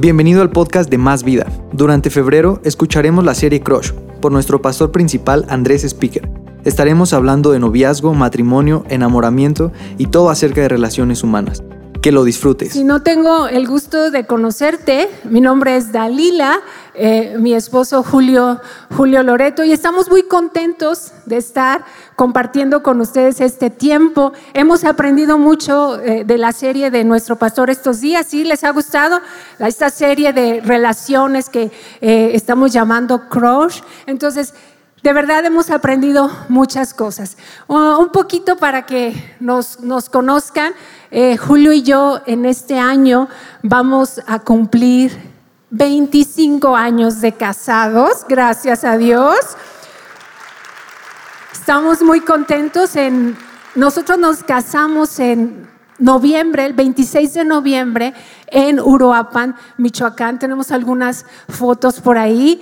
Bienvenido al podcast de Más Vida. Durante febrero escucharemos la serie Crush por nuestro pastor principal Andrés Speaker. Estaremos hablando de noviazgo, matrimonio, enamoramiento y todo acerca de relaciones humanas. Que lo disfrutes. Si no tengo el gusto de conocerte, mi nombre es Dalila, eh, mi esposo Julio, Julio Loreto, y estamos muy contentos de estar compartiendo con ustedes este tiempo. Hemos aprendido mucho eh, de la serie de nuestro pastor estos días. ¿Sí les ha gustado esta serie de relaciones que eh, estamos llamando Crush? Entonces, de verdad hemos aprendido muchas cosas. un poquito para que nos, nos conozcan, eh, Julio y yo en este año vamos a cumplir 25 años de casados, gracias a Dios. Estamos muy contentos en, nosotros nos casamos en noviembre, el 26 de noviembre, en Uruapan, Michoacán. Tenemos algunas fotos por ahí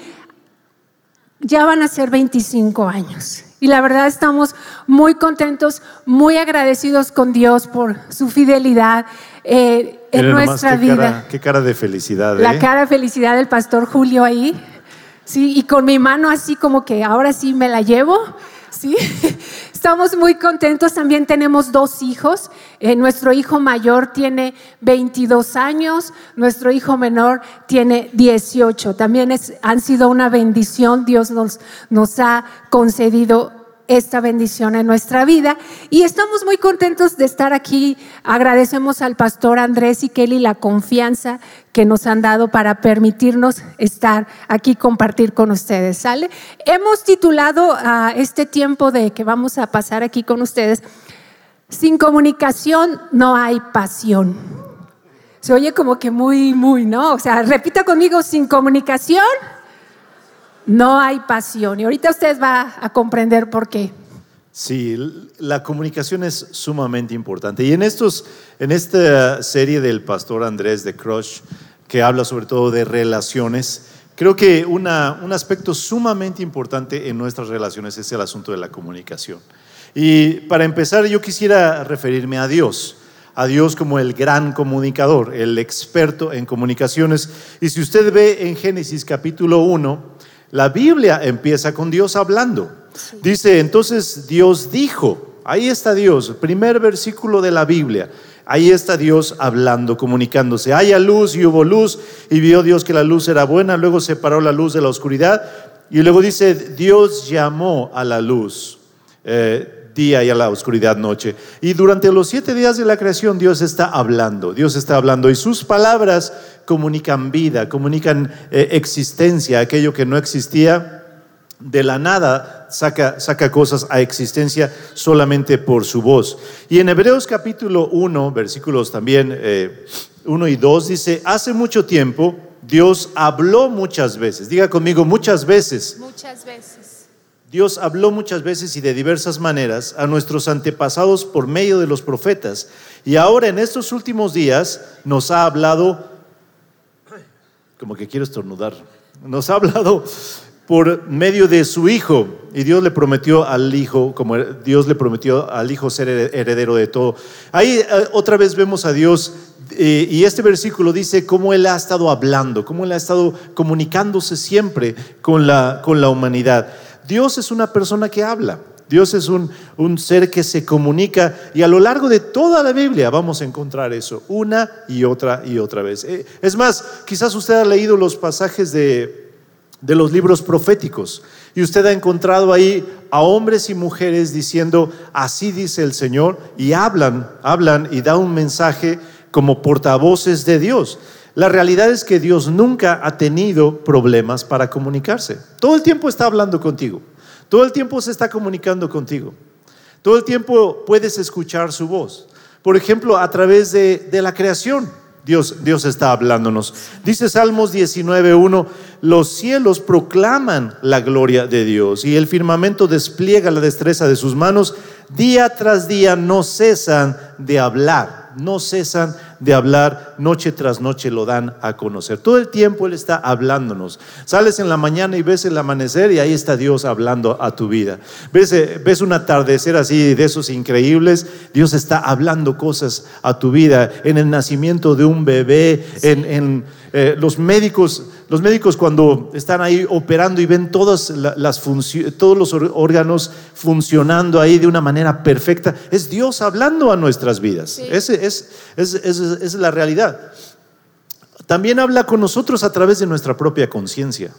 ya van a ser 25 años. Y la verdad estamos muy contentos, muy agradecidos con Dios por su fidelidad eh, en nuestra vida. qué cara de felicidad. La ¿eh? cara de felicidad del pastor Julio ahí. Sí, y con mi mano así como que ahora sí me la llevo. ¿sí? Estamos muy contentos, también tenemos dos hijos. Eh, nuestro hijo mayor tiene 22 años, nuestro hijo menor tiene 18. También es, han sido una bendición, Dios nos, nos ha concedido esta bendición en nuestra vida. Y estamos muy contentos de estar aquí. Agradecemos al pastor Andrés y Kelly la confianza que nos han dado para permitirnos estar aquí compartir con ustedes. ¿Sale? Hemos titulado a este tiempo de que vamos a pasar aquí con ustedes, Sin comunicación no hay pasión. Se oye como que muy, muy, ¿no? O sea, repita conmigo, sin comunicación no hay pasión. Y ahorita usted va a comprender por qué. Sí, la comunicación es sumamente importante. Y en, estos, en esta serie del pastor Andrés de Crush, que habla sobre todo de relaciones, creo que una, un aspecto sumamente importante en nuestras relaciones es el asunto de la comunicación. Y para empezar, yo quisiera referirme a Dios a Dios como el gran comunicador, el experto en comunicaciones. Y si usted ve en Génesis capítulo 1, la Biblia empieza con Dios hablando. Dice, entonces Dios dijo, ahí está Dios, primer versículo de la Biblia. Ahí está Dios hablando, comunicándose. Haya luz y hubo luz y vio Dios que la luz era buena, luego separó la luz de la oscuridad y luego dice, Dios llamó a la luz. Eh, día y a la oscuridad noche. Y durante los siete días de la creación Dios está hablando, Dios está hablando y sus palabras comunican vida, comunican eh, existencia, aquello que no existía. De la nada saca, saca cosas a existencia solamente por su voz. Y en Hebreos capítulo 1, versículos también eh, 1 y 2 dice, hace mucho tiempo Dios habló muchas veces. Diga conmigo, muchas veces. Muchas veces Dios habló muchas veces y de diversas maneras a nuestros antepasados por medio de los profetas. Y ahora en estos últimos días nos ha hablado, como que quiero estornudar, nos ha hablado por medio de su Hijo. Y Dios le prometió al Hijo, como Dios le prometió al Hijo ser heredero de todo. Ahí eh, otra vez vemos a Dios eh, y este versículo dice cómo Él ha estado hablando, cómo Él ha estado comunicándose siempre con la, con la humanidad. Dios es una persona que habla. Dios es un, ser que se comunica y a lo largo de toda la Biblia vamos a encontrar eso una y otra y otra vez. Eh, es más, quizás usted ha leído los pasajes de, de los libros proféticos y usted ha encontrado ahí a hombres y mujeres diciendo, así dice el Señor, y hablan, hablan y da un mensaje como portavoces de Dios. La realidad es que Dios nunca ha tenido problemas para comunicarse. Todo el tiempo está hablando contigo. Todo el tiempo se está comunicando contigo. Todo el tiempo puedes escuchar su voz. Por ejemplo, a través de, la creación. Dios, Dios está hablándonos. Dice Salmos 19.1, los cielos proclaman la gloria de Dios y el firmamento despliega la destreza de sus manos. Día tras día no cesan de hablar no cesan de hablar, noche tras noche lo dan a conocer. Todo el tiempo Él está hablándonos. Sales en la mañana y ves el amanecer y ahí está Dios hablando a tu vida. Ves, eh, ves un atardecer así de esos increíbles, Dios está hablando cosas a tu vida. En el nacimiento de un bebé, en, eh, los médicos los médicos cuando están ahí operando y ven todas las todos los órganos funcionando ahí de una manera perfecta, es Dios hablando a nuestras vidas. Esa es, es la realidad. También habla con nosotros a través de nuestra propia conciencia.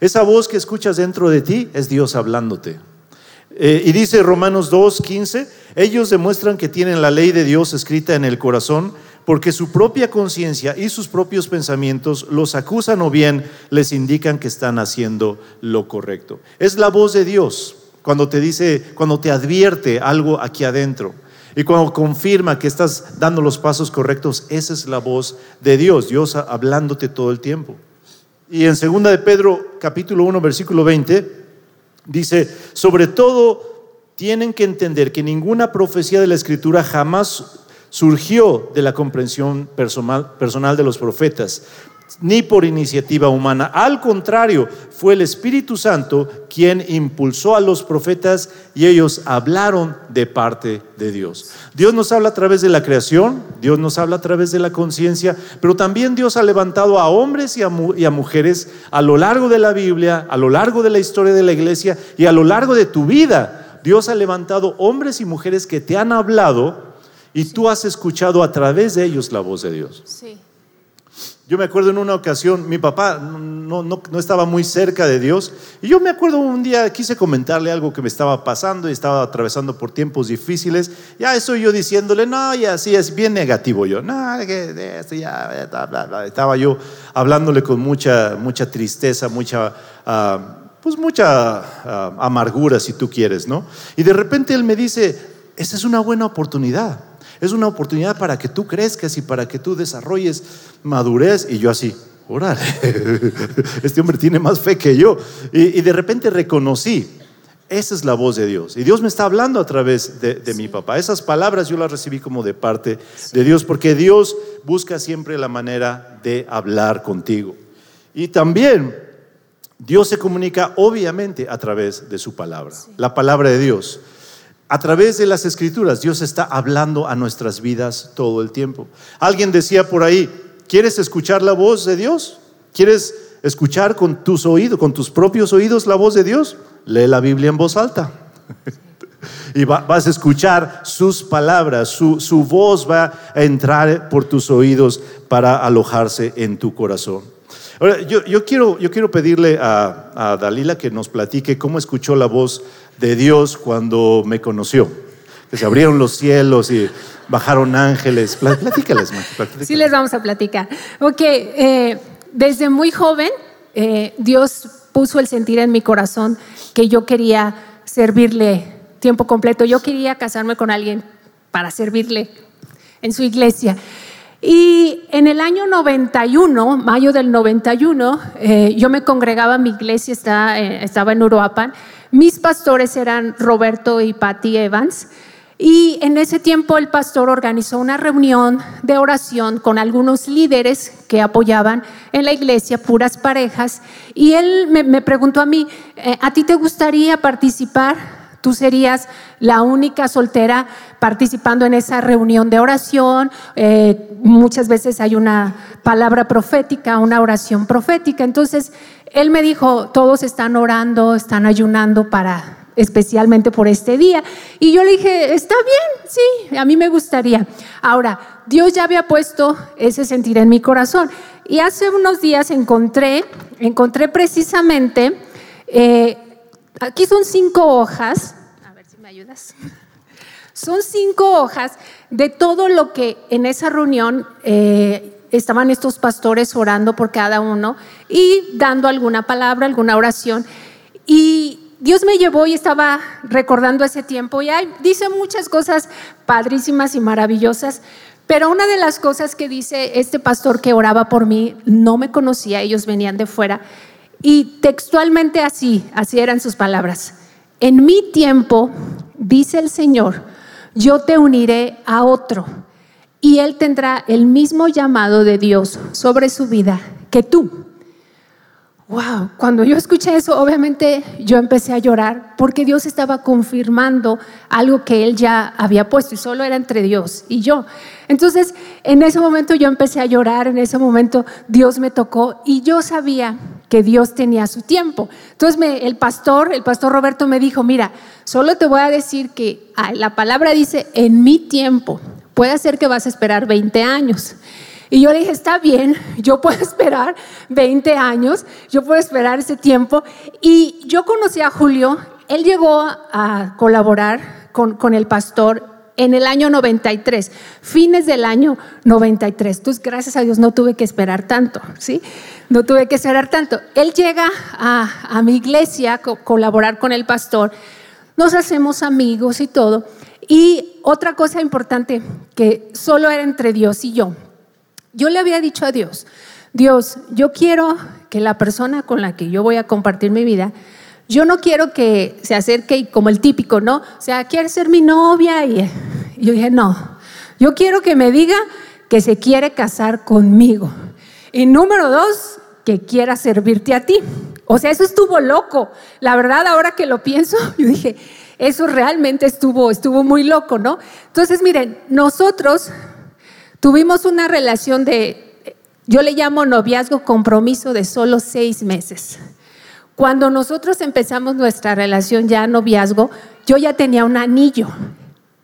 Esa voz que escuchas dentro de ti es Dios hablándote. Eh, y dice Romanos 2, 15, ellos demuestran que tienen la ley de Dios escrita en el corazón porque su propia conciencia y sus propios pensamientos los acusan o bien les indican que están haciendo lo correcto. Es la voz de Dios cuando te dice, cuando te advierte algo aquí adentro. Y cuando confirma que estás dando los pasos correctos, esa es la voz de Dios, Dios hablándote todo el tiempo. Y en 2 de Pedro capítulo 1 versículo 20 dice, sobre todo tienen que entender que ninguna profecía de la escritura jamás surgió de la comprensión personal, personal de los profetas, ni por iniciativa humana. Al contrario, fue el Espíritu Santo quien impulsó a los profetas y ellos hablaron de parte de Dios. Dios nos habla a través de la creación, Dios nos habla a través de la conciencia, pero también Dios ha levantado a hombres y a, y a, mujeres a lo largo de la Biblia, a lo largo de la historia de la iglesia y a lo largo de tu vida. Dios ha levantado hombres y mujeres que te han hablado y tú has escuchado a través de ellos la voz de Dios. Sí. Yo me acuerdo en una ocasión, mi papá no, no, no, estaba muy cerca de Dios, y yo me acuerdo un día, quise comentarle algo que me estaba pasando y estaba atravesando por tiempos difíciles, ya estoy yo diciéndole, no, ya sí, es bien negativo yo, no, que esto ya, estaba yo hablándole con mucha, mucha tristeza, mucha... Ah, pues mucha ah, amargura si tú quieres, ¿no? Y de repente él me dice, esta es una buena oportunidad. Es una oportunidad para que tú crezcas y para que tú desarrolles madurez. Y yo así, órale, este hombre tiene más fe que yo. Y, de repente reconocí, esa es la voz de Dios. Y Dios me está hablando a través de, mi papá. Esas palabras yo las recibí como de parte de Dios, porque Dios busca siempre la manera de hablar contigo. Y también Dios se comunica obviamente a través de su palabra, la palabra de Dios. A través de las escrituras, Dios está hablando a nuestras vidas todo el tiempo. Alguien decía por ahí, ¿quieres escuchar la voz de Dios? ¿Quieres escuchar con tus oídos, con tus propios oídos la voz de Dios? Lee la Biblia en voz alta. y vas a escuchar sus palabras, su, voz va a entrar por tus oídos para alojarse en tu corazón. Ahora, yo, quiero, yo quiero pedirle a, a Dalila que nos platique cómo escuchó la voz de Dios cuando me conoció. Que se abrieron los cielos y bajaron ángeles. Platícales, Sí, les vamos a platicar. Ok, eh, desde muy joven, eh, Dios puso el sentir en mi corazón que yo quería servirle tiempo completo. Yo quería casarme con alguien para servirle en su iglesia. Y en el año 91, mayo del 91, eh, yo me congregaba, mi iglesia está, estaba en Uruapan, mis pastores eran Roberto y Patty Evans. Y en ese tiempo el pastor organizó una reunión de oración con algunos líderes que apoyaban en la iglesia, puras parejas. Y él me, preguntó a mí, eh, ¿a ti te gustaría participar? Tú serías la única soltera participando en esa reunión de oración. Eh, muchas veces hay una palabra profética, una oración profética. Entonces, él me dijo, todos están orando, están ayunando para especialmente por este día. Y yo le dije, está bien, sí, a mí me gustaría. Ahora, Dios ya había puesto ese sentir en mi corazón. Y hace unos días encontré, encontré precisamente, eh, aquí son cinco hojas, a ver si me ayudas. Son cinco hojas de todo lo que en esa reunión eh, estaban estos pastores orando por cada uno y dando alguna palabra, alguna oración. Y Dios me llevó y estaba recordando ese tiempo y dice muchas cosas padrísimas y maravillosas, pero una de las cosas que dice este pastor que oraba por mí, no me conocía, ellos venían de fuera, y textualmente así, así eran sus palabras. En mi tiempo, dice el Señor, yo te uniré a otro y él tendrá el mismo llamado de Dios sobre su vida que tú. Wow, cuando yo escuché eso, obviamente yo empecé a llorar porque Dios estaba confirmando algo que Él ya había puesto y solo era entre Dios y yo. Entonces, en ese momento yo empecé a llorar, en ese momento Dios me tocó y yo sabía que Dios tenía su tiempo. Entonces, el pastor, el pastor Roberto me dijo, mira, solo te voy a decir que ah, la palabra dice en mi tiempo. Puede ser que vas a esperar 20 años. Y yo le dije, está bien, yo puedo esperar 20 años, yo puedo esperar ese tiempo. Y yo conocí a Julio, él llegó a colaborar con, con el pastor en el año 93, fines del año 93. Entonces, gracias a Dios no tuve que esperar tanto, ¿sí? No tuve que esperar tanto. Él llega a, mi iglesia a colaborar con el pastor, nos hacemos amigos y todo. Y otra cosa importante que solo era entre Dios y yo, yo le había dicho a Dios, Dios, yo quiero que la persona con la que yo voy a compartir mi vida, yo no quiero que se acerque como el típico, ¿no? O sea, quiere ser mi novia y, yo dije, no, yo quiero que me diga que se quiere casar conmigo. Y número dos, que quiera servirte a ti. O sea, eso estuvo loco. La verdad, ahora que lo pienso, yo dije, eso realmente estuvo, estuvo muy loco, ¿no? Entonces, miren, nosotros tuvimos una relación de, yo le llamo noviazgo compromiso de solo seis meses. Cuando nosotros empezamos nuestra relación ya noviazgo, yo ya tenía un anillo.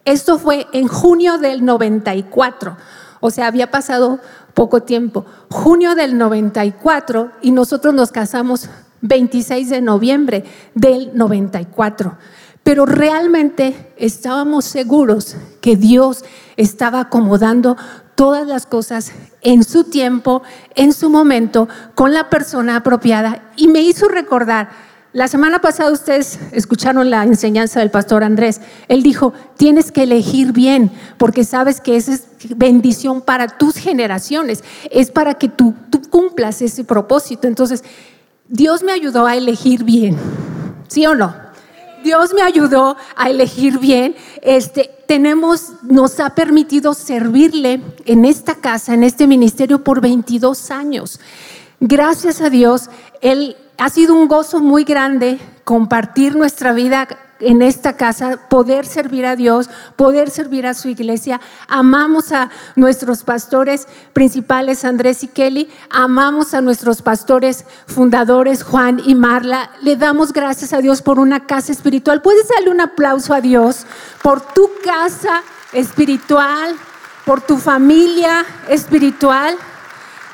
Esto fue en junio del 94, o sea, había pasado poco tiempo. Junio del 94 y nosotros nos casamos 26 de noviembre del 94 pero realmente estábamos seguros que Dios estaba acomodando todas las cosas en su tiempo, en su momento, con la persona apropiada. Y me hizo recordar, la semana pasada ustedes escucharon la enseñanza del pastor Andrés. Él dijo, tienes que elegir bien, porque sabes que esa es bendición para tus generaciones, es para que tú, tú cumplas ese propósito. Entonces, Dios me ayudó a elegir bien, ¿sí o no? Dios me ayudó a elegir bien. Este, tenemos, nos ha permitido servirle en esta casa, en este ministerio por 22 años. Gracias a Dios, Él ha sido un gozo muy grande compartir nuestra vida en esta casa, poder servir a Dios, poder servir a su iglesia. Amamos a nuestros pastores principales, Andrés y Kelly. Amamos a nuestros pastores fundadores, Juan y Marla. Le damos gracias a Dios por una casa espiritual. ¿Puedes darle un aplauso a Dios por tu casa espiritual, por tu familia espiritual?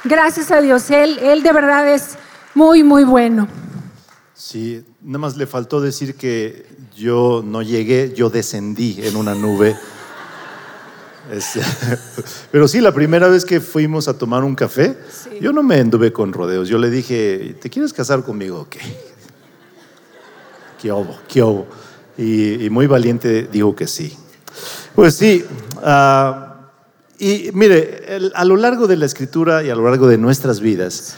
Gracias a Dios. Él, él de verdad es muy, muy bueno. Sí, nada más le faltó decir que yo no llegué, yo descendí en una nube. pero sí, la primera vez que fuimos a tomar un café, yo no me anduve con rodeos. Yo le dije, ¿te quieres casar conmigo? ¿Qué? ¿Qué obo? ¿Qué? Y, muy valiente dijo que sí. Pues sí. Ah, y mire, a lo largo de la escritura y a lo largo de nuestras vidas,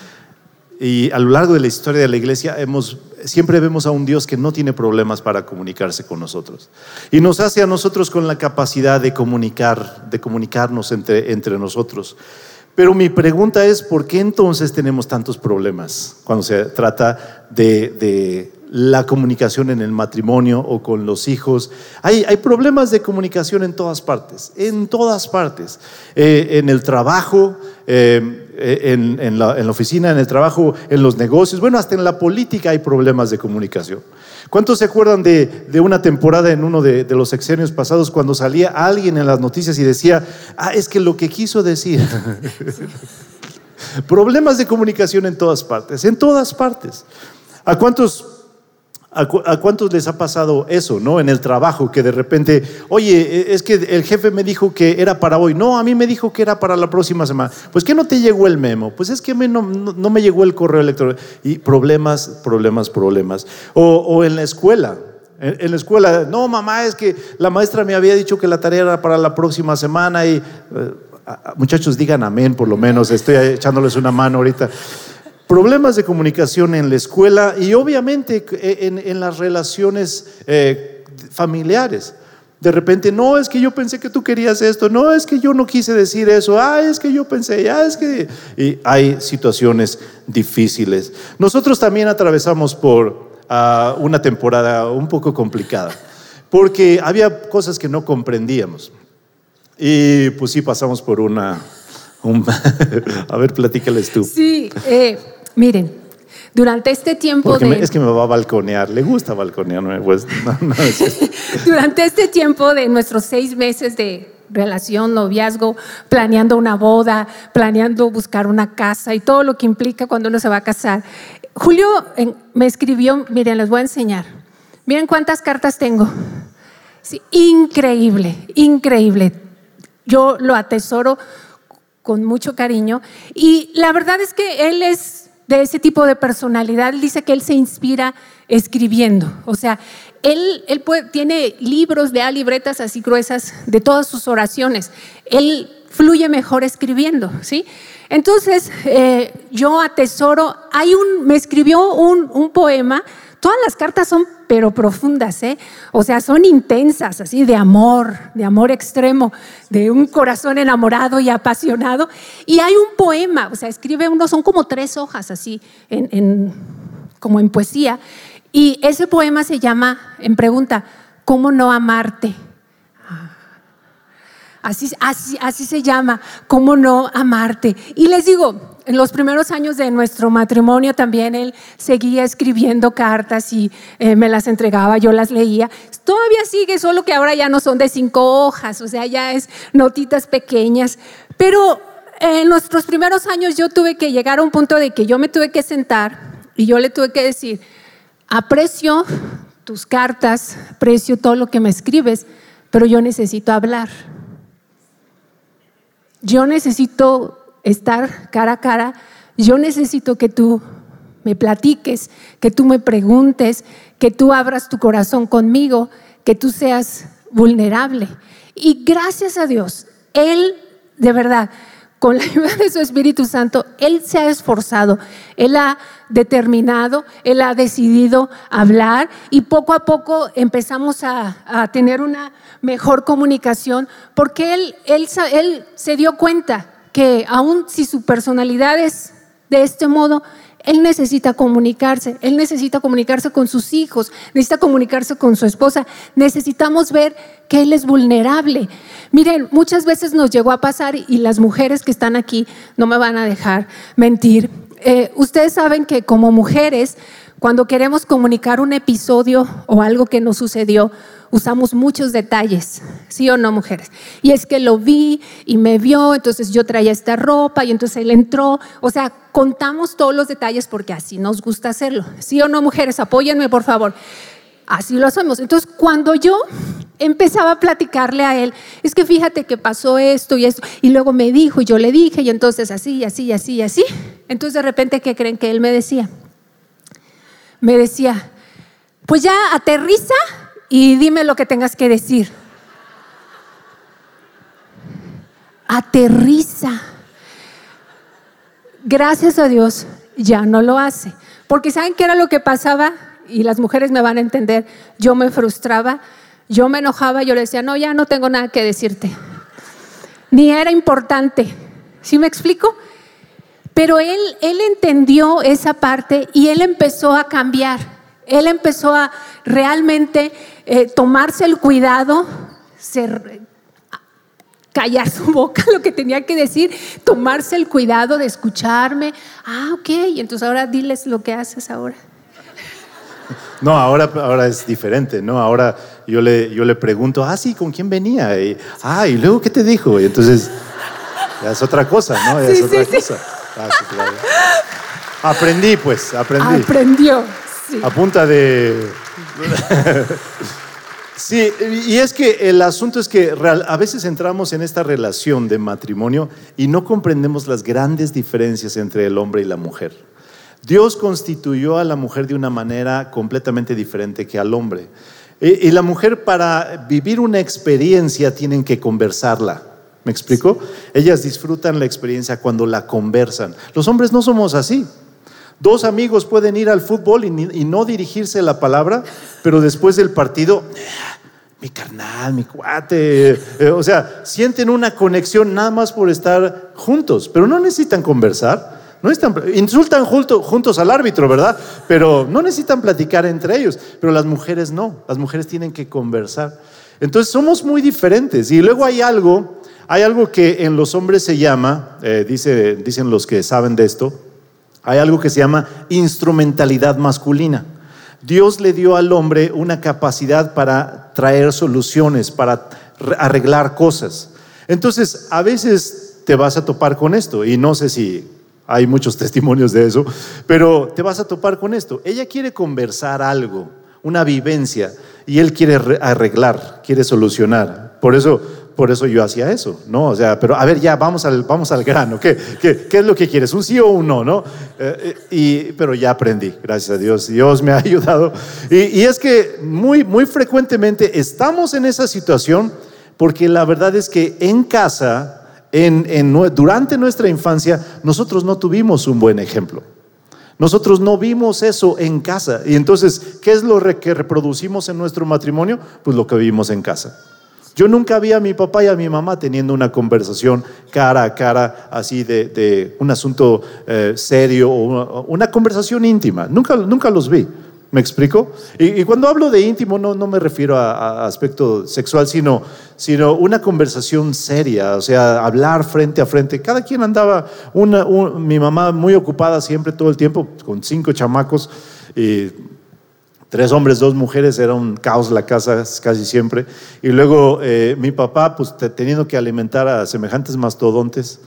y a lo largo de la historia de la iglesia hemos siempre vemos a un Dios que no tiene problemas para comunicarse con nosotros. Y nos hace a nosotros con la capacidad de comunicar, de comunicarnos entre, entre nosotros. Pero mi pregunta es, ¿por qué entonces tenemos tantos problemas cuando se trata de, la comunicación en el matrimonio o con los hijos? Hay, hay problemas de comunicación en todas partes, en todas partes. Eh, en el trabajo, eh, eh, en, la, oficina, en el trabajo, en los negocios, bueno, hasta en la política hay problemas de comunicación. ¿Cuántos se acuerdan de, una temporada en uno de, los sexenios pasados cuando salía alguien en las noticias y decía, ah, es que lo que quiso decir. problemas de comunicación en todas partes, en todas partes. ¿A cuántos ¿A, cuántos les ha pasado eso, no? En el trabajo, que de repente, oye, e, es que el jefe me dijo que era para hoy. No, a mí me dijo que era para la próxima semana. Pues que no te llegó el memo. Pues es que no, no, me llegó el correo electrónico. Y problemas, problemas, problemas. O, en la escuela. En, la escuela, no, mamá, es que la maestra me había dicho que la tarea era para la próxima semana y... Eh, muchachos, digan amén por lo menos. Estoy echándoles una mano ahorita problemas de comunicación en la escuela y obviamente en, las relaciones eh, familiares. De repente, no, es que yo pensé que tú querías esto, no, es que yo no quise decir eso, ah, es que yo pensé, ah, es que... Y hay situaciones difíciles. Nosotros también atravesamos por ah, una temporada un poco complicada, porque había cosas que no comprendíamos. Y pues sí, pasamos por una... a ver, platícales tú. Sí, eh, miren, durante este tiempo de... es que me va a balconear, le gusta balconearme. Pues, Durante este tiempo de nuestros seis meses de relación, noviazgo, planeando una boda, planeando buscar una casa y todo lo que implica cuando uno se va a casar. Julio me escribió, miren, les voy a enseñar. Miren cuántas cartas tengo. Sí, increíble, increíble. Yo lo atesoro con mucho cariño y la verdad es que él es de ese tipo de personalidad, dice que él se inspira escribiendo. O sea, él, él tiene libros, de libretas así gruesas de todas sus oraciones. Él fluye mejor escribiendo, ¿sí? Entonces, eh, yo atesoro, hay un, me escribió un, un poema Todas las cartas son pero profundas, ¿eh? O sea, son intensas, así de amor, de amor extremo, de un corazón enamorado y apasionado. Y hay un poema, o sea, escribe uno, son como tres hojas así, en, como en poesía. Y ese poema se llama, en pregunta, ¿cómo no amarte? Así, se llama, ¿cómo no amarte? Y les digo, en los primeros años de nuestro matrimonio también él seguía escribiendo cartas y eh, me las entregaba, yo las leía. Todavía sigue, solo que ahora ya no son de cinco hojas, o sea, ya es notitas pequeñas. Pero en nuestros primeros años yo tuve que llegar a un punto de que yo me tuve que sentar y yo le tuve que decir, aprecio tus cartas, aprecio todo lo que me escribes, pero yo necesito hablar. Yo necesito estar cara a cara, yo necesito que tú me platiques, que tú me preguntes, que tú abras tu corazón conmigo, que tú seas vulnerable. Y gracias a Dios, Él, de verdad, con la ayuda de su Espíritu Santo, Él se ha esforzado, Él ha determinado, Él ha decidido hablar y poco a poco empezamos a, tener una mejor comunicación porque él, él, él se dio cuenta que aun si su personalidad es de este modo, él necesita comunicarse, él necesita comunicarse con sus hijos, necesita comunicarse con su esposa. Necesitamos ver que él es vulnerable. Miren, muchas veces nos llegó a pasar y las mujeres que están aquí no me van a dejar mentir. Eh, ustedes saben que como mujeres, cuando queremos comunicar un episodio o algo que nos sucedió, usamos muchos detalles, ¿sí o no, mujeres? Y es que lo vi y me vio, entonces yo traía esta ropa y entonces él entró. O sea, contamos todos los detalles porque así nos gusta hacerlo. ¿Sí o no, mujeres? Apóyenme, por favor. Así lo hacemos. Entonces, cuando yo empezaba a platicarle a él, es que fíjate que pasó esto y esto, y luego me dijo y yo le dije, y entonces así, así, así, así. Entonces, de repente, ¿qué creen que él me decía? Me decía, pues ya aterriza y dime lo que tengas que decir. Aterriza. Gracias a Dios ya no lo hace. Porque ¿saben qué era lo que pasaba? Y las mujeres me van a entender. Yo me frustraba, yo me enojaba, yo le decía, no, ya no tengo nada que decirte. Ni era importante. ¿Sí me explico? Pero él, él entendió esa parte y él empezó a cambiar. Él empezó a realmente eh, tomarse el cuidado, callar su boca lo que tenía que decir, tomarse el cuidado de escucharme. Ah, ok, entonces ahora diles lo que haces ahora. No, ahora, ahora es diferente, ¿no? Ahora yo le, yo le pregunto, ah, sí, ¿con quién venía? Y, ah, y luego, ¿qué te dijo? Y entonces, ya es otra cosa, ¿no? Ya es otra cosa. Ah, aprendí, pues, aprendí. Aprendió. A punta de... sí, y es que el asunto es que a veces entramos en esta relación de matrimonio y no comprendemos las grandes diferencias entre el hombre y la mujer. Dios constituyó a la mujer de una manera completamente diferente que al hombre. Y, la mujer para vivir una experiencia tienen que conversarla. ¿Me explico? Ellas disfrutan la experiencia cuando la conversan. Los hombres no somos así. Dos amigos pueden ir al fútbol y, no dirigirse la palabra, pero después del partido, mi carnal, mi cuate. Eh, o sea, sienten una conexión nada más por estar juntos, pero no necesitan conversar. No insultan juntos al árbitro, ¿verdad? Pero no necesitan platicar entre ellos. Pero las mujeres no. Las mujeres tienen que conversar. Entonces somos muy diferentes. Y luego hay algo, hay algo que en los hombres se llama, eh, dice, dicen los que saben de esto, hay algo que se llama instrumentalidad masculina. Dios le dio al hombre una capacidad para traer soluciones, para arreglar cosas. Entonces, a veces te vas a topar con esto, y no sé si hay muchos testimonios de eso, pero te vas a topar con esto. Ella quiere conversar algo, una vivencia, y él quiere arreglar, quiere solucionar. Por eso por eso yo hacía eso, ¿no? O sea, pero a ver, ya, vamos al, vamos al grano. ¿Qué, qué, qué es lo que quieres? ¿Un sí o un no, no? Eh, y, pero ya aprendí, gracias a Dios. Dios me ha ayudado. Y, y, es que muy, muy frecuentemente estamos en esa situación porque la verdad es que en casa, en, en, durante nuestra infancia, nosotros no tuvimos un buen ejemplo. Nosotros no vimos eso en casa. Y entonces, ¿qué es lo que reproducimos en nuestro matrimonio? Pues lo que vivimos en casa. Yo nunca vi a mi papá y a mi mamá teniendo una conversación cara a cara, así de, un asunto eh, serio o una, conversación íntima. Nunca, nunca los vi. ¿Me explico? Y, cuando hablo de íntimo no, no me refiero a, aspecto sexual, sino, sino una conversación seria, o sea, hablar frente a frente. Cada quien andaba, una, mi mamá muy ocupada siempre, todo el tiempo, con cinco chamacos. Y tres hombres, dos mujeres, era un caos la casa casi siempre. Y luego eh, mi papá, pues teniendo que alimentar a semejantes mastodontes,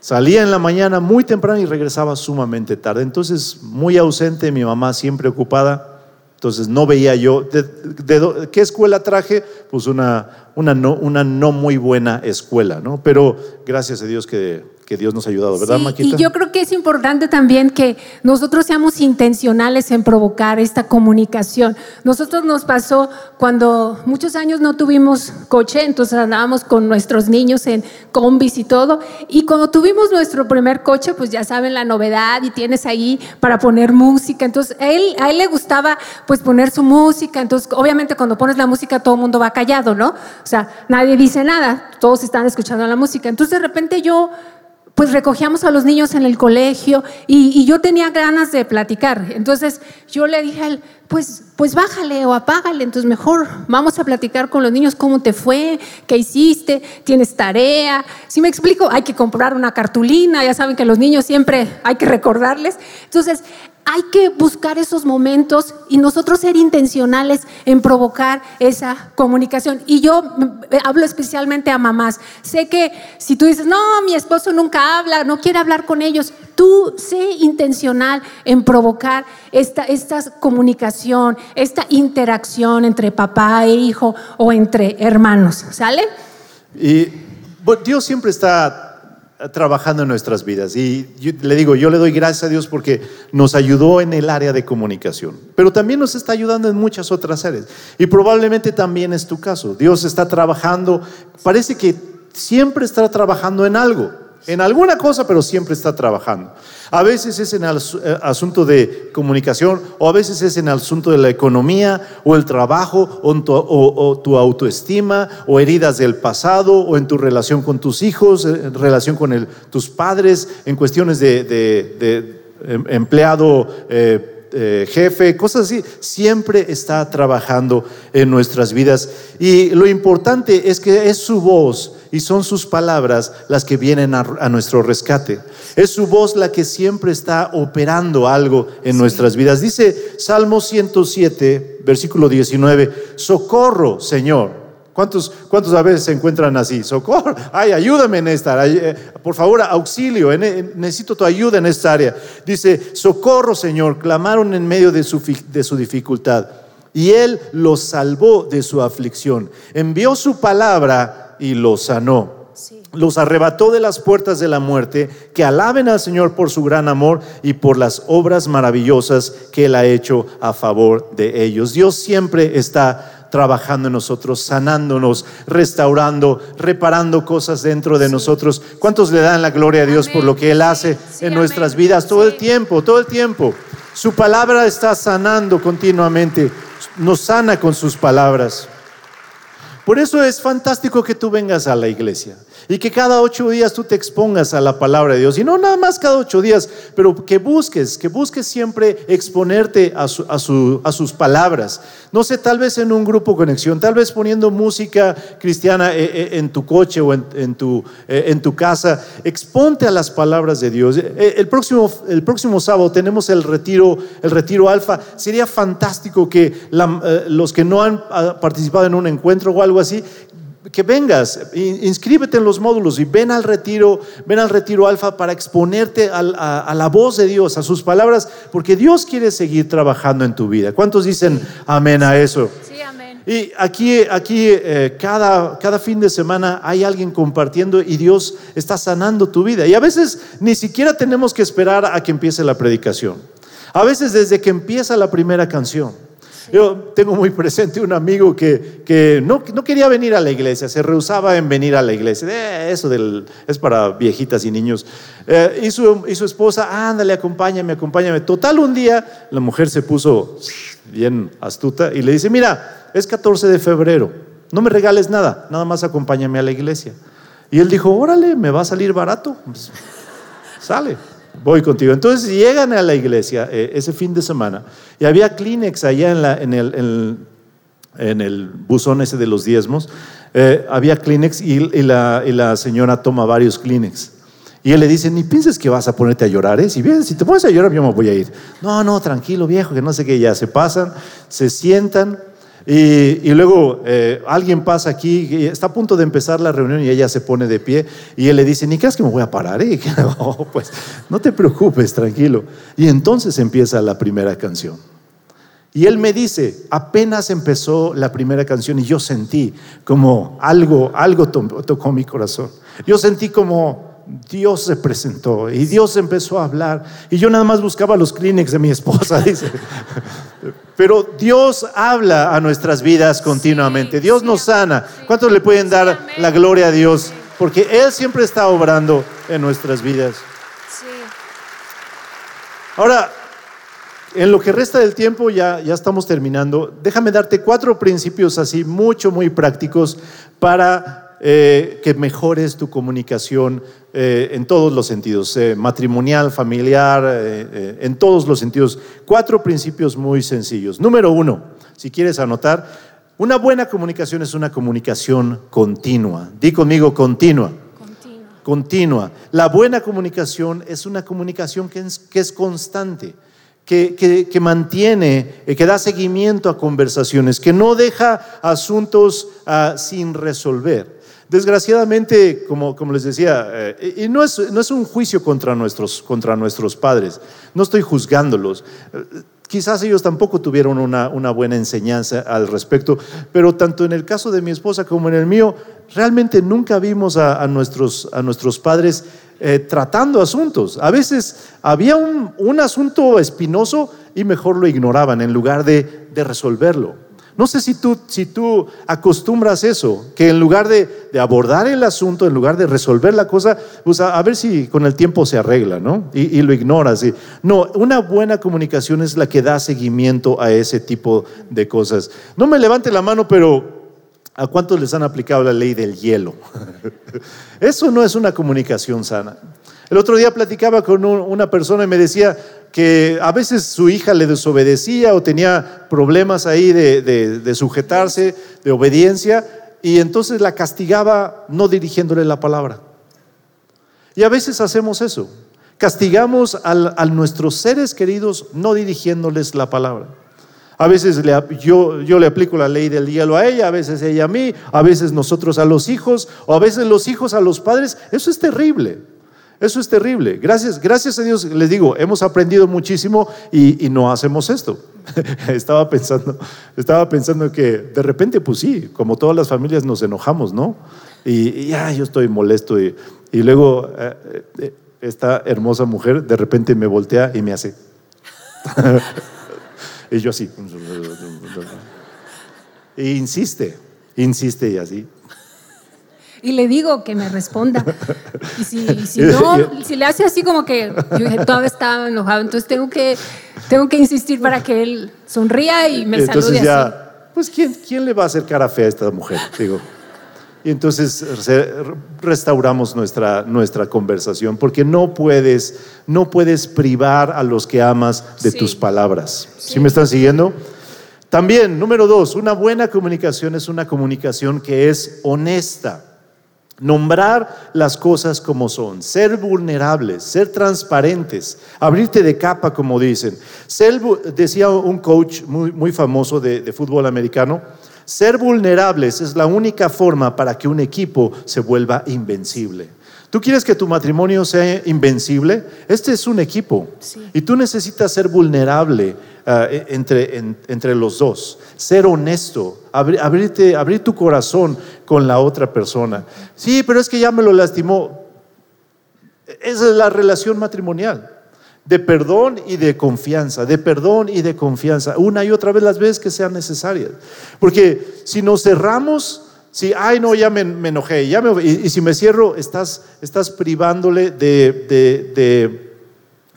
salía en la mañana muy temprano y regresaba sumamente tarde. Entonces, muy ausente, mi mamá siempre ocupada. Entonces, no veía yo. ¿De, qué escuela traje? Pues una, una, no, una no muy buena escuela, ¿no? Pero gracias a Dios que que Dios nos ha ayudado, ¿verdad, sí, Y yo creo que es importante también que nosotros seamos intencionales en provocar esta comunicación. Nosotros nos pasó cuando muchos años no tuvimos coche, entonces andábamos con nuestros niños en combis y todo, y cuando tuvimos nuestro primer coche, pues ya saben la novedad y tienes ahí para poner música, entonces a él, a él le gustaba pues poner su música, entonces obviamente cuando pones la música todo el mundo va callado, ¿no? O sea, nadie dice nada, todos están escuchando la música, entonces de repente yo pues recogíamos a los niños en el colegio y, yo tenía ganas de platicar. Entonces yo le dije a él, pues, pues bájale o apágale, entonces mejor vamos a platicar con los niños cómo te fue, qué hiciste, tienes tarea. Si me explico, hay que comprar una cartulina, ya saben que los niños siempre hay que recordarles. Entonces hay que buscar esos momentos y nosotros ser intencionales en provocar esa comunicación. Y yo hablo especialmente a mamás. Sé que si tú dices, no, mi esposo nunca habla, no quiere hablar con ellos, tú sé intencional en provocar esta, esta comunicación, esta interacción entre papá e hijo o entre hermanos. ¿Sale? Y Dios siempre está trabajando en nuestras vidas. Y le digo, yo le doy gracias a Dios porque nos ayudó en el área de comunicación, pero también nos está ayudando en muchas otras áreas. Y probablemente también es tu caso. Dios está trabajando, parece que siempre está trabajando en algo en alguna cosa, pero siempre está trabajando. A veces es en el eh, asunto de comunicación, o a veces es en el asunto de la economía, o el trabajo, o, tu, autoestima, o heridas del pasado, o en tu relación con tus hijos, eh, en relación con tus padres, en cuestiones de, em, empleado. Eh, jefe, cosas así, siempre está trabajando en nuestras vidas. Y lo importante es que es su voz y son sus palabras las que vienen a, nuestro rescate. Es su voz la que siempre está operando algo en nuestras vidas. Dice Salmo 107, versículo 19, socorro, Señor. ¿Cuántos, ¿Cuántos a veces se encuentran así? Socorro, ay, ayúdame en esta, área. Eh, por favor, auxilio, necesito tu ayuda en esta área. Dice, socorro, Señor, clamaron en medio de su, de su dificultad y Él los salvó de su aflicción. Envió su palabra y los sanó. Los arrebató de las puertas de la muerte, que alaben al Señor por su gran amor y por las obras maravillosas que Él ha hecho a favor de ellos. Dios siempre está trabajando en nosotros, sanándonos, restaurando, reparando cosas dentro de nosotros. ¿Cuántos le dan la gloria a Dios por lo que Él hace en nuestras vidas todo el tiempo, todo el tiempo? Su palabra está sanando continuamente, nos sana con sus palabras. Por eso es fantástico que tú vengas a la iglesia y que cada ocho días tú te expongas a la palabra de Dios. Y no nada más cada ocho días, pero que busques, que busques siempre exponerte a, sus palabras. No sé, tal vez en un grupo conexión, tal vez poniendo música cristiana eh, eh, en tu coche o en, tu, eh, en tu casa. Exponte a las palabras de Dios. El próximo, el próximo sábado tenemos el retiro, el retiro alfa. Sería fantástico que los que no han ah, participado en un encuentro o algo así, que vengas, inscríbete en los módulos y ven al retiro, ven al retiro alfa para exponerte a, la voz de Dios, a sus palabras, porque Dios quiere seguir trabajando en tu vida. ¿Cuántos dicen amén a eso? Sí, amén. Y aquí, aquí eh, cada, cada fin de semana hay alguien compartiendo y Dios está sanando tu vida. Y a veces ni siquiera tenemos que esperar a que empiece la predicación. A veces desde que empieza la primera canción. Yo tengo muy presente un amigo que, que no, no, quería venir a la iglesia, se rehusaba en venir a la iglesia. Eh, eso del, es para viejitas y niños. Eh, y, su, y, su, esposa, ándale, acompáñame, acompáñame. Total, un día la mujer se puso bien astuta y le dice, mira, es 14 de febrero, no me regales nada, nada más acompáñame a la iglesia. Y él dijo, órale, me va a salir barato. Pues, sale voy contigo. Entonces llegan a la iglesia eh, ese fin de semana y había Kleenex allá en, la, en, el, en, el, buzón ese de los diezmos. Eh, había Kleenex y, la, y, la, señora toma varios Kleenex. Y él le dice, ni pienses que vas a ponerte a llorar, ¿eh? Si, bien, si te pones a llorar, yo me voy a ir. No, no, tranquilo, viejo, que no sé qué. Ya se pasan, se sientan y, luego eh, alguien pasa aquí, está a punto de empezar la reunión y ella se pone de pie y él le dice, ni creas que me voy a parar, ¿eh? pues no te preocupes, tranquilo. Y entonces empieza la primera canción. Y él me dice, apenas empezó la primera canción y yo sentí como algo, algo tocó mi corazón. Yo sentí como Dios se presentó y Dios empezó a hablar. Y yo nada más buscaba los Kleenex de mi esposa, dice. Pero Dios habla a nuestras vidas continuamente. Dios nos sana. ¿Cuántos le pueden dar la gloria a Dios? Porque Él siempre está obrando en nuestras vidas. Ahora, en lo que resta del tiempo, ya, ya estamos terminando. Déjame darte cuatro principios así, mucho, muy prácticos para eh, que mejores tu comunicación eh, en todos los sentidos, eh, matrimonial, familiar, en todos los sentidos. Cuatro principios muy sencillos. Número uno, si quieres anotar, una buena comunicación es una comunicación continua. Di conmigo continua. Continua. La buena comunicación es una comunicación que es, constante. Que, mantiene, que da seguimiento a conversaciones, que no deja asuntos ah, sin resolver. Desgraciadamente, como, les decía, eh, y no es, un juicio contra nuestros, padres, no estoy juzgándolos. Eh, quizás ellos tampoco tuvieron una, buena enseñanza al respecto, pero tanto en el caso de mi esposa como en el mío, realmente nunca vimos a, nuestros, padres eh, tratando asuntos. A veces había un, un, asunto espinoso y mejor lo ignoraban en lugar de resolverlo. No sé si tú, si tú acostumbras eso, que en lugar de, abordar el asunto, en lugar de resolver la cosa, pues a, ver si con el tiempo se arregla, ¿no? Y, lo ignoras. No, una buena comunicación es la que da seguimiento a ese tipo de cosas. No me levante la mano, pero ¿a cuántos les han aplicado la ley del hielo? Eso no es una comunicación sana. El otro día platicaba con una persona y me decía que a veces su hija le desobedecía o tenía problemas ahí de, sujetarse, de obediencia, y entonces la castigaba no dirigiéndole la palabra. Y a veces hacemos eso. Castigamos a nuestros seres queridos no dirigiéndoles la palabra. A veces yo, yo le aplico la ley del hielo a ella, a veces ella a mí, a veces nosotros a los hijos, o a veces los hijos a los padres. Eso es terrible. Eso es terrible. Gracias, gracias a Dios, les digo, hemos aprendido muchísimo y, no hacemos esto. estaba, pensando, estaba pensando que de repente, pues sí, como todas las familias nos enojamos, ¿no? Y, ya yo estoy molesto y, luego eh, eh, esta hermosa mujer de repente me voltea y me hace. y yo así. e insiste, insiste y así y le digo que me responda. Y si, no, si le hace así como que yo dije, todavía estaba enojado, entonces tengo que, tengo que insistir para que él sonría y me entonces salude ya, así. pues ¿quién, quién le va a hacer cara fea a esta mujer? Digo. Y entonces restauramos nuestra, nuestra conversación, porque no puedes, no puedes privar a los que amas de tus palabras. ¿Sí me están siguiendo? También, número dos, una buena comunicación es una comunicación que es honesta. Nombrar las cosas como son, ser vulnerables, ser transparentes, abrirte de capa, como dicen. Ser, decía un coach muy, muy famoso de, de fútbol americano, ser vulnerables es la única forma para que un equipo se vuelva invencible. ¿Tú quieres que tu matrimonio sea invencible? Este es un equipo y tú necesitas ser vulnerable ah, e, entre, entre los dos, ser honesto, abrirte, abrir tu corazón con la otra persona. Sí, pero es que ya me lo lastimó. Esa es la relación matrimonial de perdón y de confianza, de perdón y de confianza, una y otra vez las veces que sean necesarias. Porque si nos cerramos, si, ay no, ya me, enojé, ya me, y, si me cierro, estás, estás privándole de,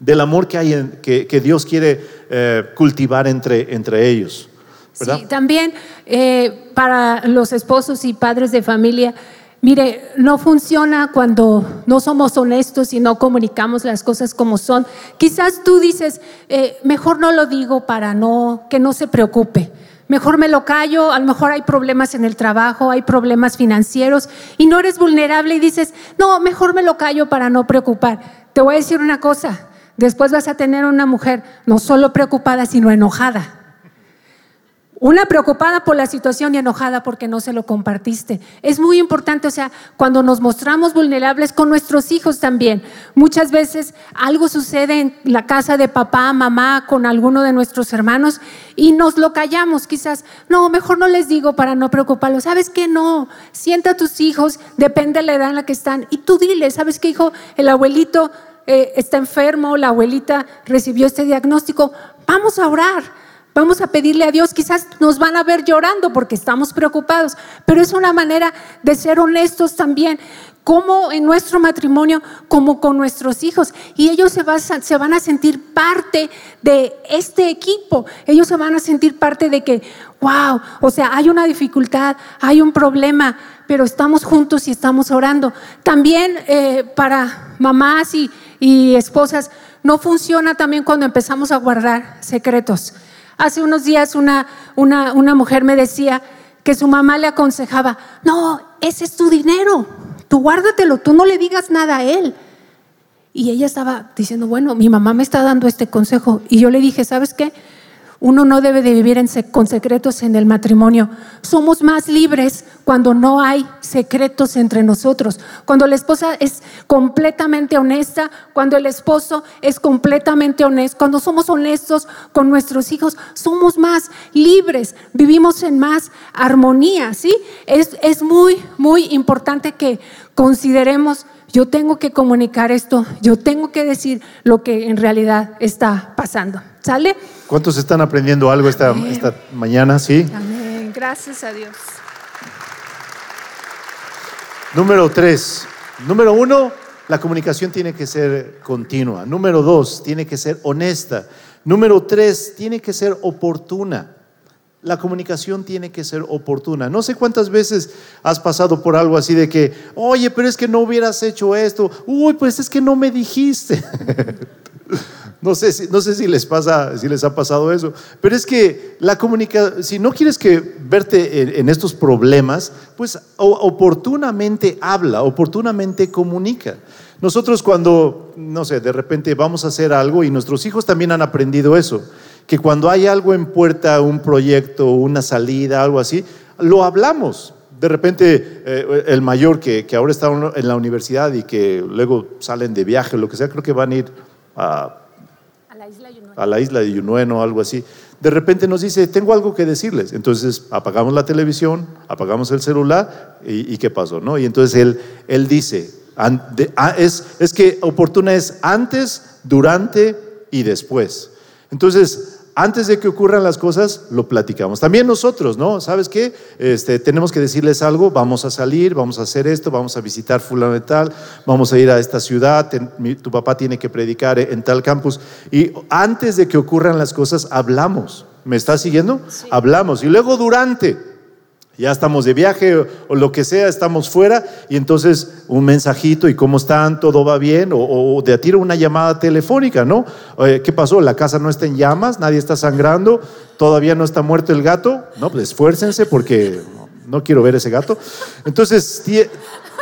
del amor que, hay en, que, Dios quiere eh, cultivar entre, entre ellos. Sí, también eh, para los esposos y padres de familia, Mire, no funciona cuando no somos honestos y no comunicamos las cosas como son. Quizás tú dices, eh, mejor no lo digo para no que no se preocupe. Mejor me lo callo, a lo mejor hay problemas en el trabajo, hay problemas financieros y no eres vulnerable y dices, no, mejor me lo callo para no preocupar. Te voy a decir una cosa, después vas a tener una mujer no solo preocupada, sino enojada. Una preocupada por la situación y enojada porque no se lo compartiste. Es muy importante, o sea, cuando nos mostramos vulnerables con nuestros hijos también. Muchas veces algo sucede en la casa de papá, mamá, con alguno de nuestros hermanos y nos lo callamos. Quizás, no, mejor no les digo para no preocuparlos. ¿Sabes qué? No, sienta a tus hijos, depende de la edad en la que están. Y tú dile, ¿sabes qué, hijo? El abuelito eh, está enfermo, la abuelita recibió este diagnóstico. Vamos a orar Vamos a pedirle a Dios, quizás nos van a ver llorando porque estamos preocupados, pero es una manera de ser honestos también, como en nuestro matrimonio, como con nuestros hijos. Y ellos se, van a sentir parte de este equipo, ellos se van a sentir parte de que, wow, o sea, hay una dificultad, hay un problema, pero estamos juntos y estamos orando. También eh, para mamás y esposas, no funciona también cuando empezamos a guardar secretos. Hace unos días una, una, una mujer me decía que su mamá le aconsejaba, no, ese es tu dinero, tú guárdatelo, tú no le digas nada a él. Y ella estaba diciendo, bueno, mi mamá me está dando este consejo. Y yo le dije, ¿sabes qué? Uno no debe de vivir con secretos en el matrimonio. Somos más libres cuando no hay secretos entre nosotros. Cuando la esposa es completamente honesta, cuando el esposo es completamente honesto, cuando somos honestos con nuestros hijos, somos más libres, vivimos en más armonía, ¿sí? Es, es muy, muy importante que consideremos yo tengo que comunicar esto, yo tengo que decir lo que en realidad está pasando. ¿Sale? ¿Cuántos están aprendiendo algo esta, esta mañana? Sí. Amén. Gracias a Dios. Número tres. Número uno, la comunicación tiene que ser continua. Número dos, tiene que ser honesta. Número tres, tiene que ser oportuna. La comunicación tiene que ser oportuna. No sé cuántas veces has pasado por algo así de que, oye, pero es que no hubieras hecho esto. Uy, pues es que no me dijiste. No sé, si, no sé si les pasa, si les ha pasado eso, pero es que la comunicación, si no quieres que verte en, estos problemas, pues oportunamente habla, oportunamente comunica. Nosotros cuando, no sé, de repente vamos a hacer algo y nuestros hijos también han aprendido eso, que cuando hay algo en puerta, un proyecto, una salida, algo así, lo hablamos. De repente, eh, el mayor que, que ahora está en la universidad y que luego salen de viaje, lo que sea, creo que van a ir a a la isla de Yunueno o algo así, de repente nos dice, tengo algo que decirles. Entonces apagamos la televisión, apagamos el celular y, ¿qué pasó? ¿no? Y entonces él, él dice, ah, es, es que oportuna es antes, durante y después. Entonces, antes de que ocurran las cosas, lo platicamos. También nosotros, ¿no? ¿Sabes qué? Este, tenemos que decirles algo, vamos a salir, vamos a hacer esto, vamos a visitar fulano de tal, vamos a ir a esta ciudad, tu papá tiene que predicar en tal campus. Y antes de que ocurran las cosas, hablamos. ¿Me estás siguiendo? Hablamos. Y luego durante ya estamos de viaje o, lo que sea, estamos fuera y entonces un mensajito y cómo están, todo va bien o, de a tiro una llamada telefónica, ¿no? ¿Qué pasó? ¿La casa no está en llamas? ¿Nadie está sangrando? ¿Todavía no está muerto el gato? No, pues esfuércense porque no quiero ver ese gato. Entonces,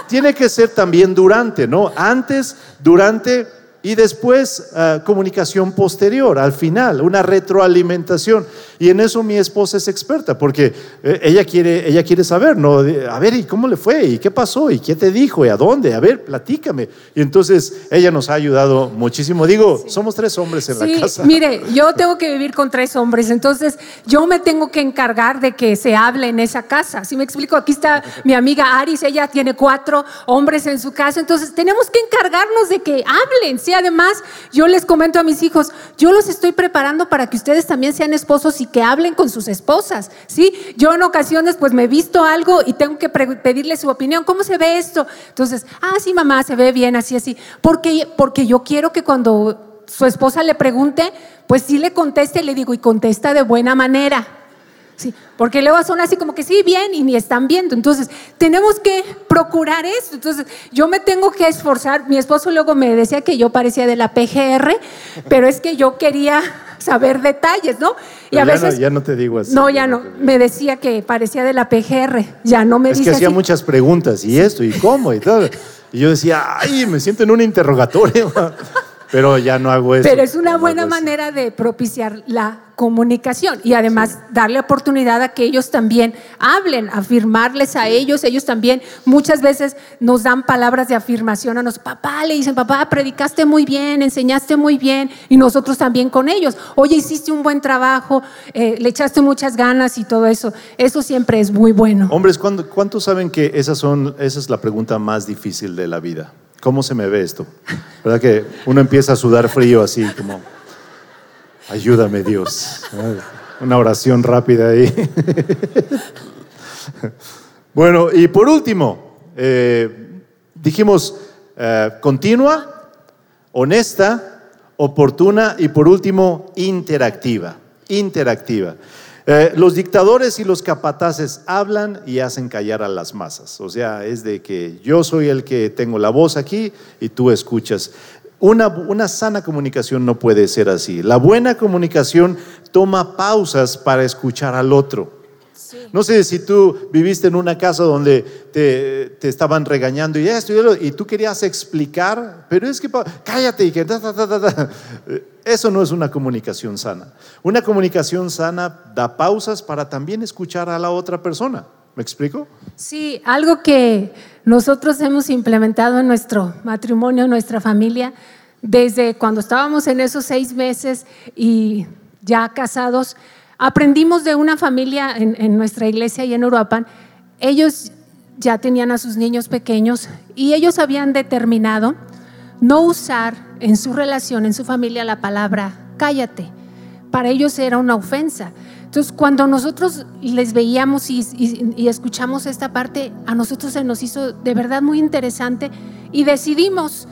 tiene que ser también durante, ¿no? Antes, durante y después eh, comunicación posterior, al final, una retroalimentación. Y en eso mi esposa es experta, porque eh, ella, quiere, ella quiere saber, ¿no? A ver, ¿y cómo le fue? ¿Y qué pasó? ¿Y qué te dijo? ¿Y a dónde? A ver, platícame. Y entonces ella nos ha ayudado muchísimo. Digo, somos tres hombres en la casa. Mire, yo tengo que vivir con tres hombres, entonces yo me tengo que encargar de que se hable en esa casa. Si me explico, aquí está mi amiga Aris, ella tiene cuatro hombres en su casa, entonces tenemos que encargarnos de que hablen además, yo les comento a mis hijos, yo los estoy preparando para que ustedes también sean esposos y que hablen con sus esposas, ¿sí? Yo en ocasiones pues me visto algo y tengo que pedirle su opinión, ¿cómo se ve esto? Entonces, ah, sí, mamá, se ve bien, así, así. Porque, porque yo quiero que cuando su esposa le pregunte, pues sí le conteste, le digo, y contesta de buena manera. Sí, porque luego son así como que sí, bien, y ni están viendo. Entonces, tenemos que procurar eso. Entonces, yo me tengo que esforzar. Mi esposo luego me decía que yo parecía de la PGR, pero es que yo quería saber detalles, ¿no? Y a veces. ya no te digo así. No, ya no. Me decía que parecía de la PGR. Ya no me Es que hacía muchas preguntas, y esto, y cómo, y todo. Y yo decía, ay, me siento en un interrogatorio. Pero ya no hago eso. Pero es una buena manera de propiciar la comunicación y además darle oportunidad a que ellos también hablen, afirmarles a ellos. Ellos también muchas veces nos dan palabras de afirmación a nosotros. Papá, le dicen, papá, predicaste muy bien, enseñaste muy bien y nosotros también con ellos. Oye, hiciste un buen trabajo, eh, le echaste muchas ganas y todo eso. Eso siempre es muy bueno. Hombres, ¿cuántos saben que esas son, esa es la pregunta más difícil de la vida? ¿Cómo se me ve esto? ¿Verdad que uno empieza a sudar frío así como, ayúdame Dios? Una oración rápida ahí. Bueno, y por último, eh, dijimos eh, continua, honesta, oportuna y por último interactiva. Interactiva. Eh, los dictadores y los capataces hablan y hacen callar a las masas. O sea, es de que yo soy el que tengo la voz aquí y tú escuchas. Una, una, sana comunicación no puede ser así. La buena comunicación toma pausas para escuchar al otro. No sé si tú viviste en una casa donde te, estaban regañando y esto y, tú querías explicar, pero es que cállate y que eso no es una comunicación sana. Una comunicación sana da pausas para también escuchar a la otra persona. ¿Me explico? Sí, algo que nosotros hemos implementado en nuestro matrimonio, en nuestra familia, desde cuando estábamos en esos seis meses y ya casados, Aprendimos de una familia en, nuestra iglesia y en Uruapan, ellos ya tenían a sus niños pequeños y ellos habían determinado no usar en su relación, en su familia, la palabra cállate. Para ellos era una ofensa. Entonces, cuando nosotros les veíamos y, escuchamos esta parte, a nosotros se nos hizo de verdad muy interesante y decidimos,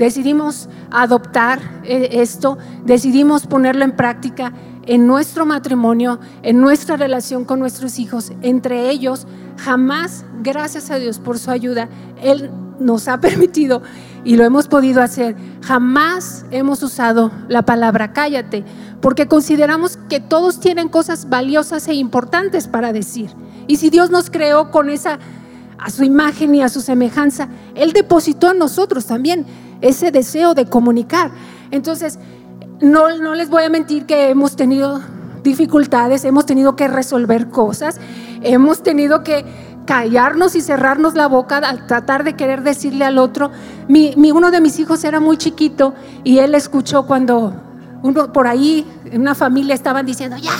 decidimos adoptar eh, esto, decidimos ponerlo en práctica en nuestro matrimonio, en nuestra relación con nuestros hijos, entre ellos, jamás, gracias a Dios por su ayuda, Él nos ha permitido y lo hemos podido hacer, jamás hemos usado la palabra cállate, porque consideramos que todos tienen cosas valiosas e importantes para decir. Y si Dios nos creó con esa, a su imagen y a su semejanza, Él depositó en nosotros también ese deseo de comunicar. Entonces, no, no les voy a mentir que hemos tenido dificultades, hemos tenido que resolver cosas, hemos tenido que callarnos y cerrarnos la boca al tratar de querer decirle al otro. Mi, uno de mis hijos era muy chiquito y él escuchó cuando uno por ahí en una familia estaban diciendo, ya,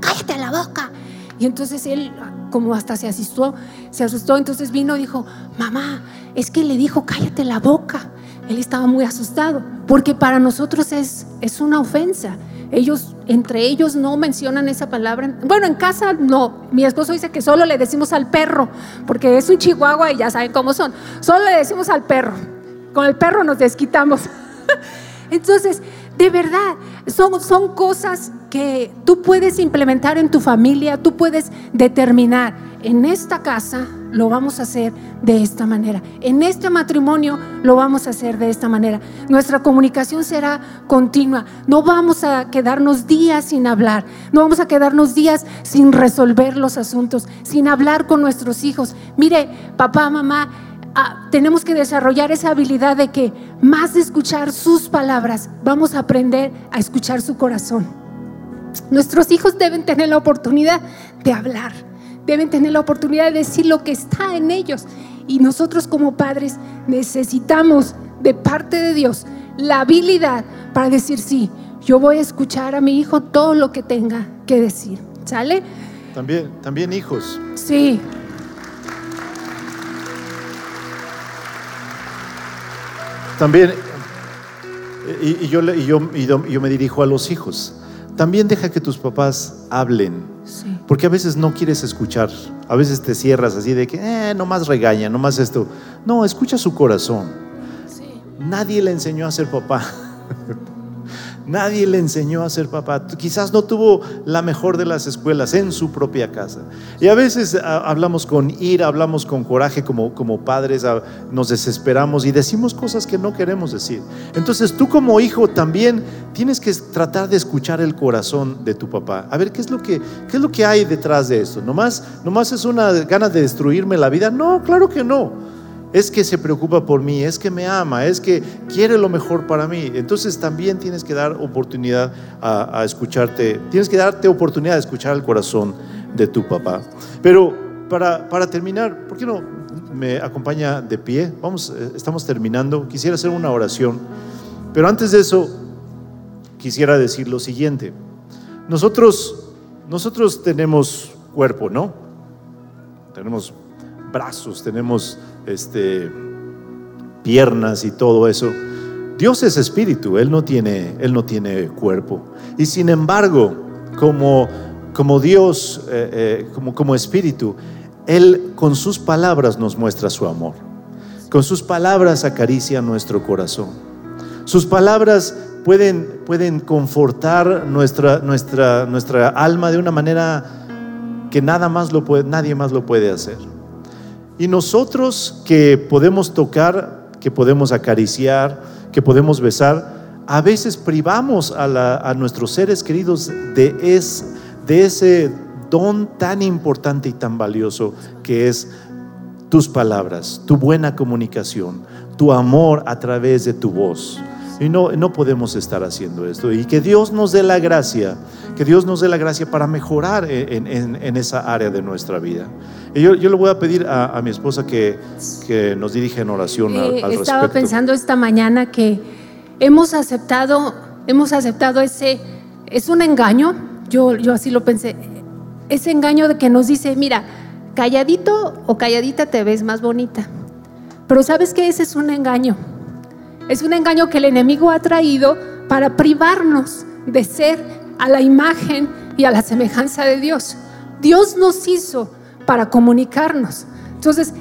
cállate la boca. Y entonces él como hasta se asustó, se asustó, entonces vino y dijo, mamá, es que le dijo, cállate la boca. Él estaba muy asustado, porque para nosotros es, es una ofensa. ellos, entre ellos no mencionan esa palabra. Bueno, en casa no. Mi esposo dice que solo le decimos al perro, porque es un chihuahua y ya saben cómo son. Solo le decimos al perro. Con el perro nos desquitamos. Entonces, de verdad, son, son cosas que tú puedes implementar en tu familia, tú puedes determinar en esta casa lo vamos a hacer de esta manera. En este matrimonio lo vamos a hacer de esta manera. Nuestra comunicación será continua. No vamos a quedarnos días sin hablar. No vamos a quedarnos días sin resolver los asuntos, sin hablar con nuestros hijos. Mire, papá, mamá, ah, tenemos que desarrollar esa habilidad de que más de escuchar sus palabras, vamos a aprender a escuchar su corazón. Nuestros hijos deben tener la oportunidad de hablar deben tener la oportunidad de decir lo que está en ellos. Y nosotros como padres necesitamos de parte de Dios la habilidad para decir, sí, yo voy a escuchar a mi hijo todo lo que tenga que decir. ¿Sale? También, también hijos. Sí. También, y, yo, y yo, y yo me dirijo a los hijos. También deja que tus papás hablen porque a veces no quieres escuchar, a veces te cierras así de que, eh, más regaña, no más esto. No, escucha su corazón. Nadie le enseñó a ser papá. Nadie le enseñó a ser papá. Quizás no tuvo la mejor de las escuelas en su propia casa. Y a veces ah, hablamos con ira, hablamos con coraje como, como padres, ah, nos desesperamos y decimos cosas que no queremos decir. Entonces tú como hijo también tienes que tratar de escuchar el corazón de tu papá. A ver, ¿qué es lo que, qué es lo que hay detrás de esto? ¿Nomás, ¿Nomás es una gana de destruirme la vida? No, claro que no es que se preocupa por mí, es que me ama, es que quiere lo mejor para mí. Entonces también tienes que dar oportunidad a, escucharte, tienes que darte oportunidad de escuchar el corazón de tu papá. Pero para, para terminar, ¿por qué no me acompaña de pie? Vamos, eh, estamos terminando. Quisiera hacer una oración, pero antes de eso quisiera decir lo siguiente. Nosotros, nosotros tenemos cuerpo, ¿no? Tenemos brazos, tenemos este, piernas y todo eso. Dios es espíritu, Él no tiene, Él no tiene cuerpo. Y sin embargo, como, como Dios, eh, eh, como, como espíritu, Él con sus palabras nos muestra su amor. Con sus palabras acaricia nuestro corazón. Sus palabras pueden, pueden confortar nuestra, nuestra, nuestra alma de una manera que nada más lo puede, nadie más lo puede hacer. Y nosotros que podemos tocar, que podemos acariciar, que podemos besar, a veces privamos a, nuestros seres queridos de, de ese don tan importante y tan valioso que es tus palabras, tu buena comunicación, tu amor a través de tu voz. Y no, no podemos estar haciendo esto. Y que Dios nos dé la gracia, que Dios nos dé la gracia para mejorar en, en, esa área de nuestra vida. Y yo, yo le voy a pedir a, mi esposa que, que, nos dirija en oración al, respecto. Estaba pensando esta mañana que hemos aceptado, hemos aceptado ese, es un engaño, yo, yo así lo pensé, ese engaño de que nos dice, mira, calladito o calladita te ves más bonita. Pero sabes que ese es un engaño. Es un engaño que el enemigo ha traído para privarnos de ser a la imagen y a la semejanza de Dios. Dios nos hizo para comunicarnos. Entonces,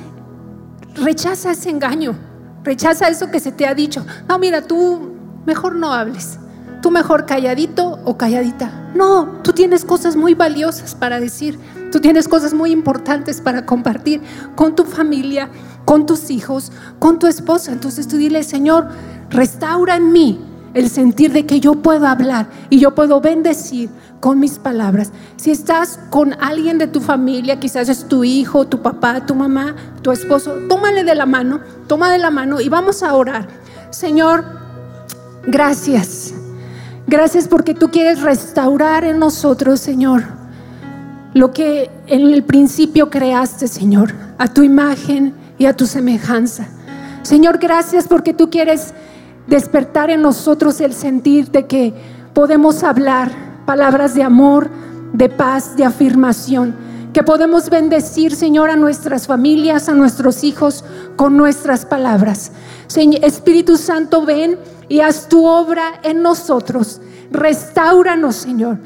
rechaza ese engaño, rechaza eso que se te ha dicho. No, mira, tú mejor no hables, tú mejor calladito o calladita. No, tú tienes cosas muy valiosas para decir, tú tienes cosas muy importantes para compartir con tu familia, con tus hijos, con tu esposa. Entonces tú dile, Señor, restaura en mí el sentir de que yo puedo hablar y yo puedo bendecir con mis palabras. Si estás con alguien de tu familia, quizás es tu hijo, tu papá, tu mamá, tu esposo, tómale de la mano, toma de la mano y vamos a orar. Señor, gracias. Gracias porque tú quieres restaurar en nosotros, Señor, lo que en el principio creaste, Señor, a tu imagen y a tu semejanza. Señor, gracias porque tú quieres despertar en nosotros el sentir de que podemos hablar palabras de amor, de paz, de afirmación, que podemos bendecir, Señor, a nuestras familias, a nuestros hijos con nuestras palabras. Señor, Espíritu Santo, ven y haz tu obra en nosotros. Restauranos, Señor.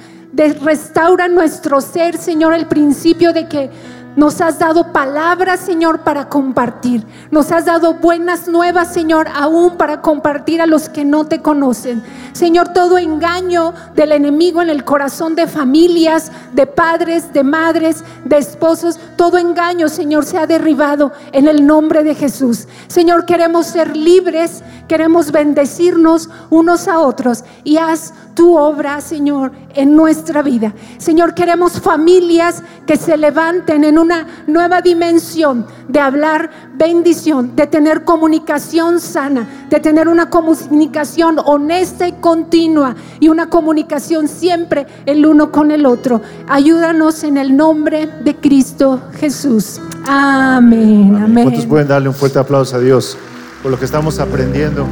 Restaura nuestro ser, Señor, el principio de que nos has dado palabras, Señor, para compartir. Nos has dado buenas nuevas, Señor, aún para compartir a los que no te conocen. Señor, todo engaño del enemigo en el corazón de familias, de padres, de madres, de esposos, todo engaño, Señor, se ha derribado en el nombre de Jesús. Señor, queremos ser libres, queremos bendecirnos unos a otros y haz tu obra, Señor, en nuestra vida. Señor, queremos familias que se levanten en una nueva dimensión de hablar bendición, de tener comunicación sana, de tener una comunicación honesta y continua y una comunicación siempre el uno con el otro. Ayúdanos en el nombre de Cristo Jesús. Amén. Amén. ¿Cuántos pueden darle un fuerte aplauso a Dios por lo que estamos aprendiendo?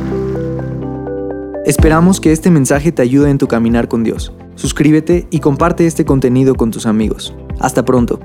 Esperamos que este mensaje te ayude en tu caminar con Dios. Suscríbete y comparte este contenido con tus amigos. Hasta pronto.